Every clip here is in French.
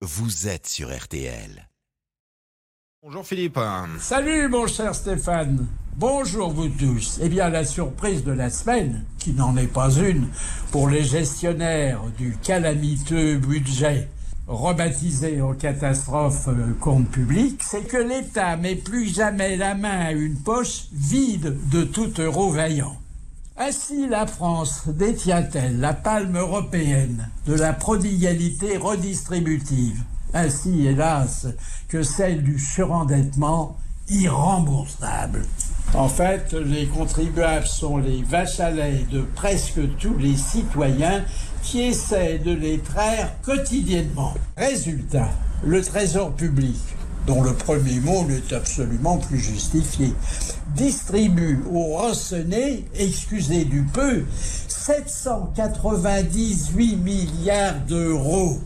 vous êtes sur RTL. Bonjour Philippe. Salut mon cher Stéphane. Bonjour vous tous. Eh bien la surprise de la semaine, qui n'en est pas une, pour les gestionnaires du calamiteux budget rebaptisé en catastrophe euh, compte public, c'est que l'État met plus jamais la main à une poche vide de tout euro vaillant. Ainsi, la France détient-elle la palme européenne de la prodigalité redistributive, ainsi, hélas, que celle du surendettement irremboursable. En fait, les contribuables sont les vaches à de presque tous les citoyens qui essaient de les traire quotidiennement. Résultat, le trésor public, dont le premier mot n'est absolument plus justifié, distribue aux rançonnés, excusez du peu, 798 milliards d'euros.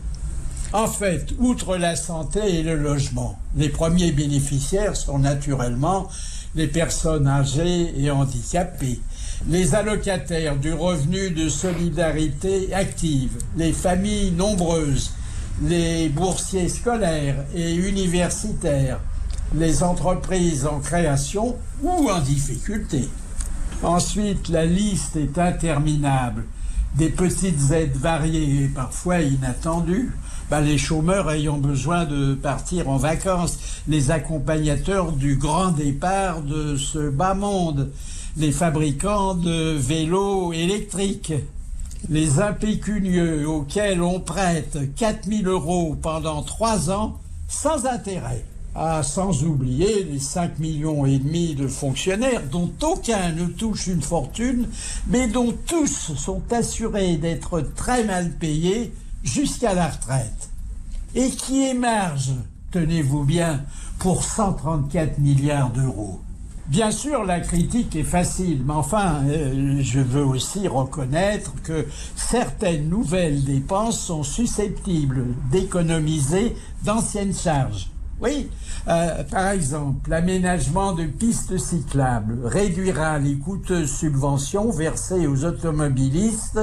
En fait, outre la santé et le logement, les premiers bénéficiaires sont naturellement les personnes âgées et handicapées, les allocataires du revenu de solidarité active, les familles nombreuses, les boursiers scolaires et universitaires, les entreprises en création ou en difficulté. Ensuite, la liste est interminable. Des petites aides variées et parfois inattendues, bah, les chômeurs ayant besoin de partir en vacances, les accompagnateurs du grand départ de ce bas monde, les fabricants de vélos électriques, les impécunieux auxquels on prête 4000 euros pendant trois ans sans intérêt. Ah, sans oublier les 5 millions et demi de fonctionnaires dont aucun ne touche une fortune, mais dont tous sont assurés d'être très mal payés jusqu'à la retraite. Et qui émergent, tenez-vous bien, pour 134 milliards d'euros. Bien sûr, la critique est facile, mais enfin, euh, je veux aussi reconnaître que certaines nouvelles dépenses sont susceptibles d'économiser d'anciennes charges. Oui, euh, par exemple, l'aménagement de pistes cyclables réduira les coûteuses subventions versées aux automobilistes,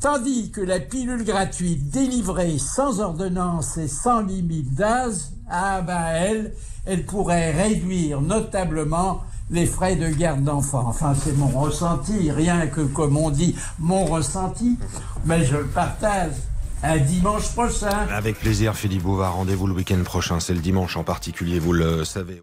tandis que la pilule gratuite délivrée sans ordonnance et sans limite d'âge, ah ben elle, elle pourrait réduire notablement les frais de garde d'enfants. Enfin, c'est mon ressenti, rien que comme on dit, mon ressenti, mais je le partage. Un dimanche prochain. Avec plaisir Philippe Bouvard, rendez-vous le week-end prochain, c'est le dimanche en particulier, vous le savez.